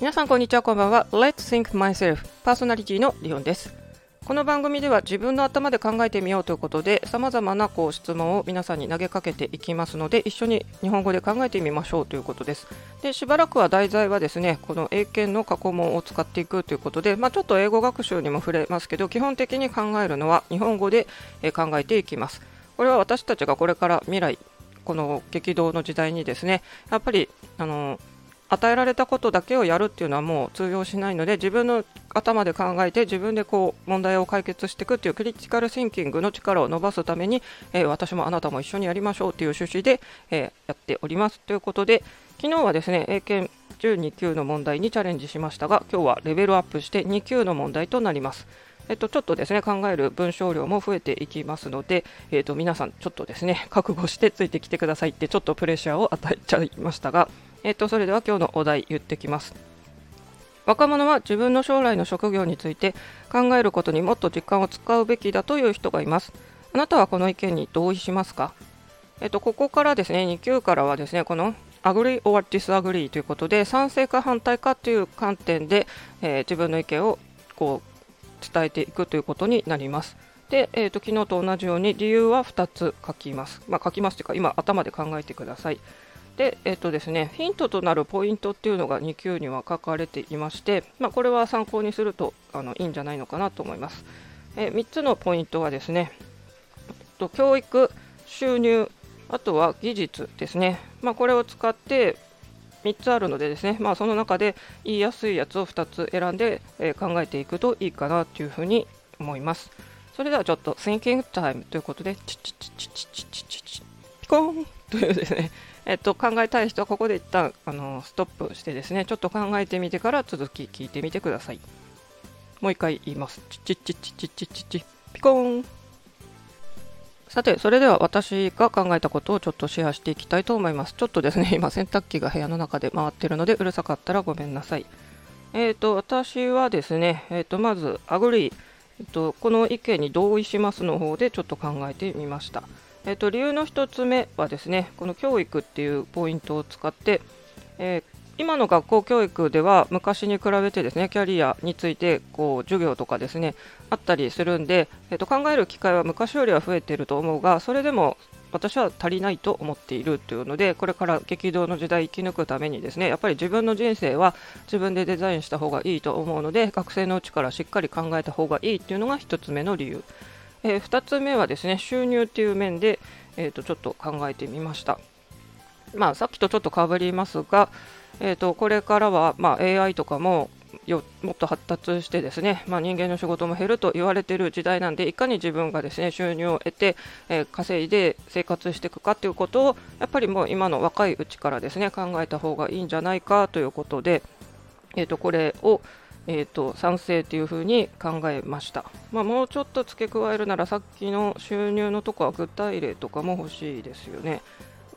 皆さんこんにちはこんばんは。Let's Think Myself パーソナリティのリオンです。この番組では自分の頭で考えてみようということでさまざまなこう質問を皆さんに投げかけていきますので一緒に日本語で考えてみましょうということです。でしばらくは題材はですねこの英検の過去問を使っていくということで、まあ、ちょっと英語学習にも触れますけど基本的に考えるのは日本語で考えていきます。これは私たちがこれから未来この激動の時代にですねやっぱりあの与えられたことだけをやるっていうのはもう通用しないので自分の頭で考えて自分でこう問題を解決していくっていうクリティカルシンキングの力を伸ばすために、えー、私もあなたも一緒にやりましょうという趣旨で、えー、やっておりますということで昨日はですね英検12級の問題にチャレンジしましたが今日はレベルアップして2級の問題となります。えっと、ちょっとですね考える文章量も増えていきますので、えっと、皆さん、ちょっとですね覚悟してついてきてくださいってちょっとプレッシャーを与えちゃいましたが、えっと、それでは今日のお題言ってきます若者は自分の将来の職業について考えることにもっと時間を使うべきだという人がいますあなたはこの意見に同意しますか？えっと、ここからですね2級からはですねこの agree or disagree ということで賛成か反対かという観点で、えー、自分の意見をこう伝えていくということになります。で、えーと、昨日と同じように理由は2つ書きます。まあ、書きますというか今頭で考えてください。で、えっ、とですね、ヒントとなるポイントっていうのが2級には書かれていまして、まあ、これは参考にするとあのいいんじゃないのかなと思います。え3つのポイントはですね、と教育、収入、あとは技術ですね。まあ、これを使って3つあるのでですね、まあ、その中で言いやすいやつを2つ選んで、え、考えていくといいかなというふうに思います。それではちょっと Thinking Time ということで、チッチッチッチッチッチッチッチチピコーンというですね、えっと、考えたい人はここで一旦あのストップしてですねちょっと考えてみてから続き聞いてみてください。もう一回言います。チッチチチチチチピコーン。さてそれでは私が考えたことをちょっとシェアしていきたいと思います。ちょっとですね 今洗濯機が部屋の中で回ってるのでうるさかったらごめんなさい。えっ、ー、と私はですね、えー、とまず agree、えーと、とこの意見に同意しますの方でちょっと考えてみました。えーと、理由の1つ目はですねこの教育っていうポイントを使って、えー、今の学校教育では昔に比べてですねキャリアについてこう授業とかですねあったりするんで、えーと、考える機会は昔よりは増えていると思うがそれでも私は足りないと思っているというのでこれから激動の時代生き抜くためにですねやっぱり自分の人生は自分でデザインした方がいいと思うので学生のうちからしっかり考えた方がいいっていうのが1つ目の理由。えー、2つ目はですね収入っていう面で、えー、とちょっと考えてみました。まあ、さっきとちょっとかぶりますが、えー、とこれからは、まあ、AI とかもよもっと発達してですね、まあ、人間の仕事も減ると言われている時代なんでいかに自分がですね収入を得て、えー、稼いで生活していくかということをやっぱりもう今の若いうちからですね考えた方がいいんじゃないかということで、えー、とこれをえーと、賛成というふうに考えました、まあ、もうちょっと付け加えるならさっきの収入のとこは具体例とかも欲しいですよね。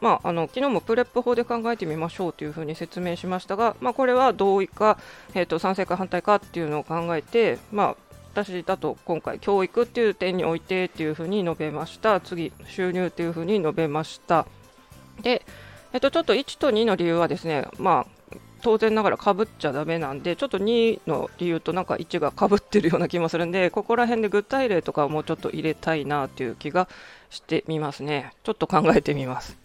まあ、あの昨日もプレップ法で考えてみましょうというふうに説明しましたが、まあ、これは同意か、えーと、賛成か反対かっていうのを考えて、まあ、私だと今回教育っていう点においてっていうふうに述べました。次収入っていうふうに述べました。で、えっと、ちょっと1と2の理由はですね、まあ、当然ながらかぶっちゃだめなんでちょっと2の理由となんか1がかぶってるような気もするんでここら辺で具体例とかをもうちょっと入れたいなという気がしてみますね。ちょっと考えてみます。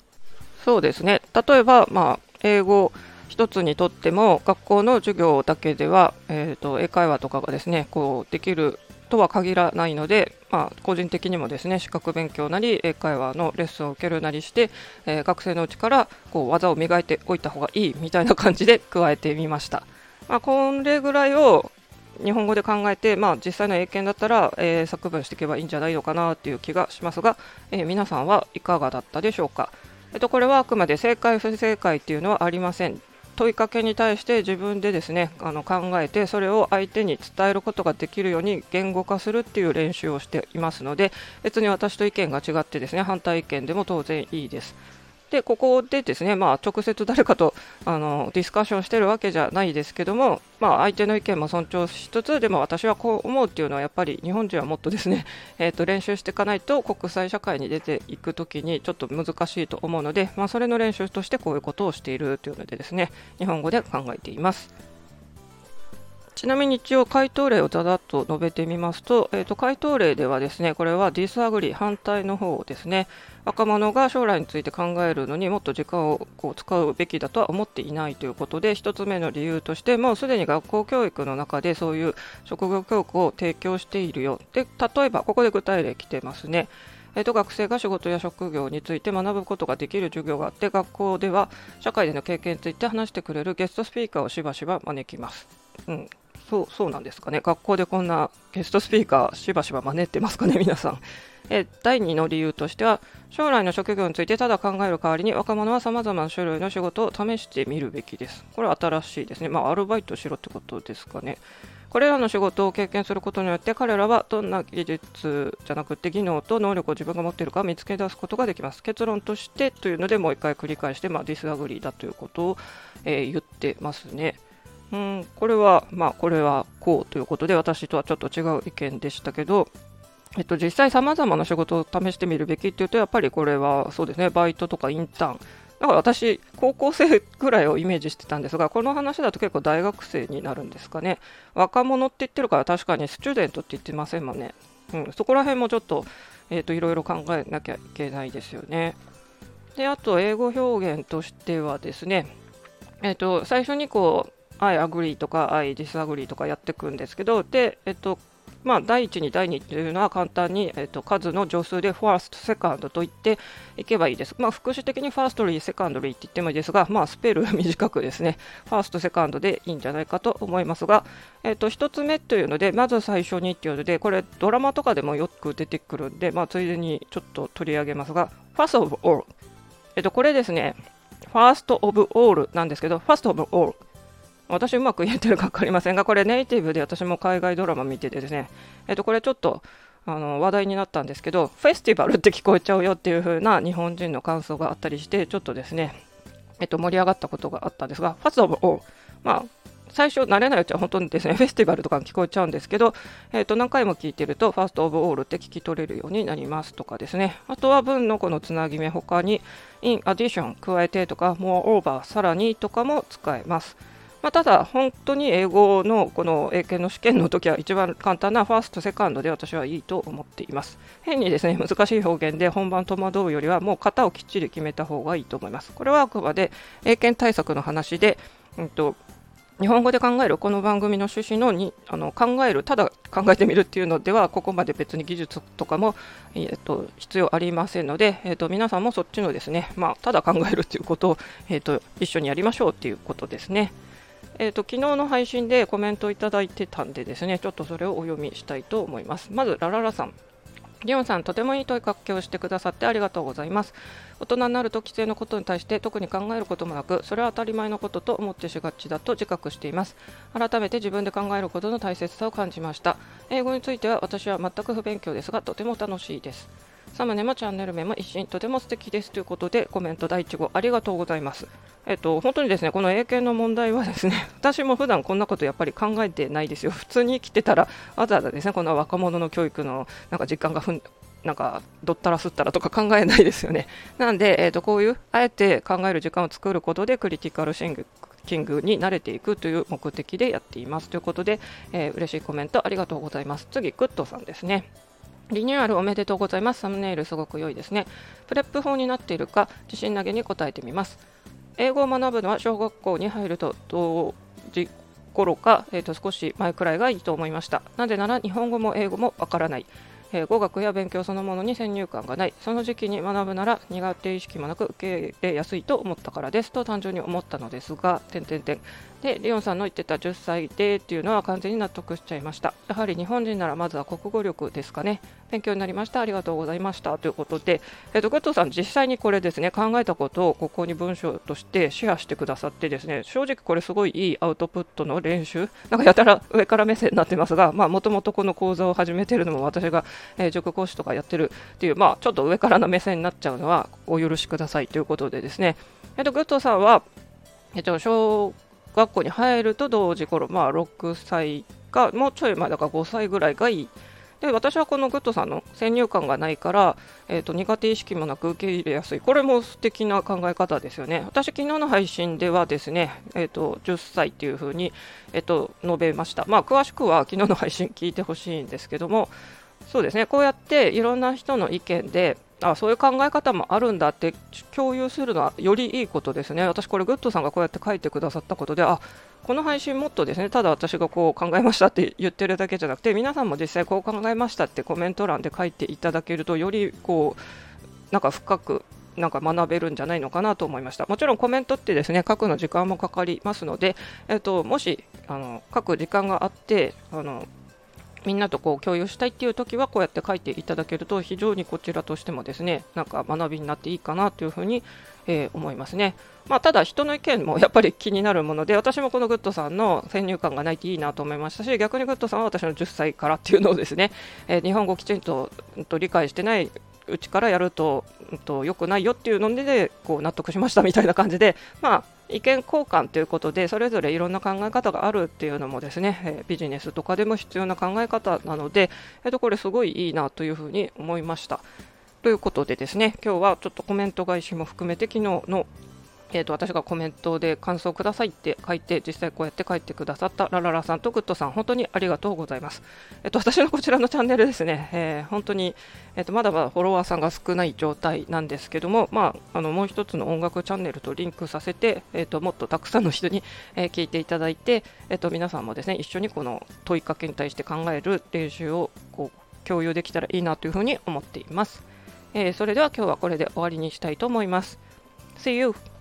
そうですね。例えば、まあ、英語一つにとっても学校の授業だけでは、えーと英会話とかがですねこうできるとは限らないので、まあ、個人的にもですね資格勉強なり英会話のレッスンを受けるなりして、えー、学生のうちからこう技を磨いておいた方がいいみたいな感じで加えてみました。まあ、これぐらいを日本語で考えて、まあ、実際の英検だったら、えー、作文していけばいいんじゃないのかなという気がしますが、えー、皆さんはいかがだったでしょうか。えっと、これはあくまで正解不正解っていうのはありません。問いかけに対して自分でですねあの考えてそれを相手に伝えることができるように言語化するっていう練習をしていますので別に私と意見が違ってですね反対意見でも当然いいです。でここでですね、まあ、直接誰かとあのディスカッションしてるわけじゃないですけども、まあ、相手の意見も尊重しつつでも私はこう思うっていうのはやっぱり日本人はもっとですね、えー、と練習していかないと国際社会に出ていく時にちょっと難しいと思うので、まあ、それの練習としてこういうことをしているというのでですね日本語で考えています。ちなみに一応回答例をざざっと述べてみますと、えー、と回答例ではですねこれはディスアグリ反対の方ですね若者が将来について考えるのにもっと時間をこう使うべきだとは思っていないということで1つ目の理由としてもうすでに学校教育の中でそういう職業教育を提供しているよ。で例えばここで具体例来てますね。えー、と学生が仕事や職業について学ぶことができる授業があって学校では社会での経験について話してくれるゲストスピーカーをしばしば招きます。うん。そうそうなんですかね、学校でこんなゲストスピーカー、しばしば真似てますかね、皆さん。え第2の理由としては、将来の職業についてただ考える代わりに、若者はさまざまな種類の仕事を試してみるべきです。これは新しいですね。まあ、アルバイトしろってことですかね。これらの仕事を経験することによって彼らはどんな技術じゃなくて技能と能力を自分が持っているか見つけ出すことができます結論としてというのでもう一回繰り返して、まあ、 disagree だということを、えー、言ってますねうんこれはまあこれはこうということで私とはちょっと違う意見でしたけどえっと、実際さまざまな仕事を試してみるべきっていうとやっぱりこれはそうですねバイトとかインターンだから私、高校生ぐらいをイメージしてたんですが、この話だと結構大学生になるんですかね。若者って言ってるから確かにスチューデントって言ってませんもんね。うん、そこら辺もちょっと、えーと、いろいろ考えなきゃいけないですよね。で、あと、英語表現としてはですね、えーと、最初にこう、I agree とか I disagree とかやっていくんですけど、で、えっ、と、まあ、第1に第2というのは簡単に、えーと、数の序数で first、second と言っていけばいいです。まあ、副詞的に firstly、secondly って言ってもいいですが、まあ、スペル短くですね、 first、second でいいんじゃないかと思いますが、えーと、1つ目というので、まず最初にっていうので、これドラマとかでもよく出てくるんで、まあ、ついでにちょっと取り上げますが、 first of all。えっ、と、これですね、 first of all なんですけど、 first of all。私うまく言えてるか分かりませんが、これネイティブで私も海外ドラマ見ててですね、えっと、これちょっとあの話題になったんですけど、フェスティバルって聞こえちゃうよっていう風な日本人の感想があったりして、ちょっとですね、えっと、盛り上がったことがあったんですが、ファストオブオー、まあ、最初慣れないうちは本当にですね、フェスティバルとか聞こえちゃうんですけど、えっ、と、何回も聞いてると、ファーストオブオールって聞き取れるようになりますとかですね。あとは文のこのつなぎ目、他に、in addition、加えてとか、more over、さらにとかも使えます。まあ、ただ、本当に英語のこの英検の試験の時は一番簡単なファースト、セカンドで私はいいと思っています。変にですね難しい表現で本番戸惑うよりはもう型をきっちり決めた方がいいと思います。これはあくまで英検対策の話で、うんと、日本語で考えるこの番組の趣旨のにあの考える、ただ考えてみるっていうのでは、ここまで別に技術とかも、えーと、必要ありませんので、えーと、皆さんもそっちのですね、まあ、ただ考えるっていうことを、えーと一緒にやりましょうっていうことですね。えーと、昨日の配信でコメントいただいてたんでですねちょっとそれをお読みしたいと思いますまずラララさんリオンさん、とてもいい問いかけをしてくださってありがとうございます。大人になると規制のことに対して特に考えることもなく、それは当たり前のことと思ってしがちだと自覚しています。改めて自分で考えることの大切さを感じました。英語については私は全く不勉強ですが、とても楽しいです。サムネもチャンネル名も一新とても素敵ですということでコメント第1号ありがとうございます。えっと、本当にですね、この英検の問題はですね、私も普段こんなことやっぱり考えてないですよ。普通に生きてたらわざわざですね、この若者の教育のなんか実感がふんなんかどったらすったらとか考えないですよね。なんで、えー、とこういうあえて考える時間を作ることでクリティカルシングキングに慣れていくという目的でやっていますということで、えー、嬉しいコメントありがとうございます。次、グッドさんですね。リニューアルおめでとうございます。サムネイルすごく良いですね。 PREP 法になっているか、自信なげに答えてみます。英語を学ぶのは小学校に入ると同時頃か、えー、と少し前くらいがいいと思いました。なぜなら日本語も英語もわからない。えー、語学や勉強そのものに先入観がない、その時期に学ぶなら苦手意識もなく受け入れやすいと思ったからですと単純に思ったのですが、点点点で、リオンさんの言ってた10歳でっていうのは完全に納得しちゃいました。やはり日本人ならまずは国語力ですかね。勉強になりました。ありがとうございました。ということで、え、ー、と、グッドさん、実際にこれですね、考えたことをここに文章としてシェアしてくださってですね、正直これすごいいいアウトプットの練習、なんかやたら上から目線になってますが、もともとこの講座を始めてるのも私が、えー、塾講師とかやってるっていう、まあ、ちょっと上からの目線になっちゃうのはお許しくださいということでですね、えっ、ー、と、グッドさんは、えっ、と、小学校に入ると同時頃、まあ、6歳かもうちょい前だから5歳ぐらいがいいで私はこのグッドさんの先入観がないから、えーと、苦手意識もなく受け入れやすい。これも素敵な考え方ですよね。私昨日の配信ではですね、えーと、10歳っていうふうに、えーと、述べました。まあ詳しくは昨日の配信聞いてほしいんですけどもそうですね。こうやっていろんな人の意見であそういう考え方もあるんだって共有するのはよりいいことですね。私、これ、グッドさんがこうやって書いてくださったことで、あこの配信もっとですね、ただ私がこう考えましたって言ってるだけじゃなくて、皆さんも実際こう考えましたってコメント欄で書いていただけると、よりこう、なんか深くなんか学べるんじゃないのかなと思いました。もちろんコメントってですね書くの時間もかかりますので、えっと、もしあの書く時間があってあのみんなとこう共有したいっていう時はこうやって書いていただけると非常にこちらとしてもですねなんか学びになっていいかなというふうに、えー、思いますね。まあ、ただ人の意見も やっぱり気になるもので私もこのグッドさんの先入観がないといいなと思いましたし逆にグッドさんは私の10歳からっていうのをですね、えー、日本語をきちんとと理解してないうちからやると,、うんと良くないよっていうのでこう納得しましたみたいな感じで、まあ、意見交換ということでそれぞれいろんな考え方があるっていうのもですね、えビジネスとかでも必要な考え方なので、えー、とこれすごいいいなというふうに思いました。ということでですね今日はちょっとコメント返しも含めて昨日のえーと、私がコメントで感想くださいって書いて実際こうやって書いてくださったラララさんとグッドさん本当にありがとうございます、えーと、私のこちらのチャンネルですね、えー、本当に、えーと、まだまだフォロワーさんが少ない状態なんですけども、まあ、あのもう一つの音楽チャンネルとリンクさせて、えー、ともっとたくさんの人に、えー、聞いていただいて、えー、と皆さんもですね一緒にこの問いかけに対して考える練習をこう共有できたらいいなというふうに思っています、えー、それでは今日はこれで終わりにしたいと思います。See you!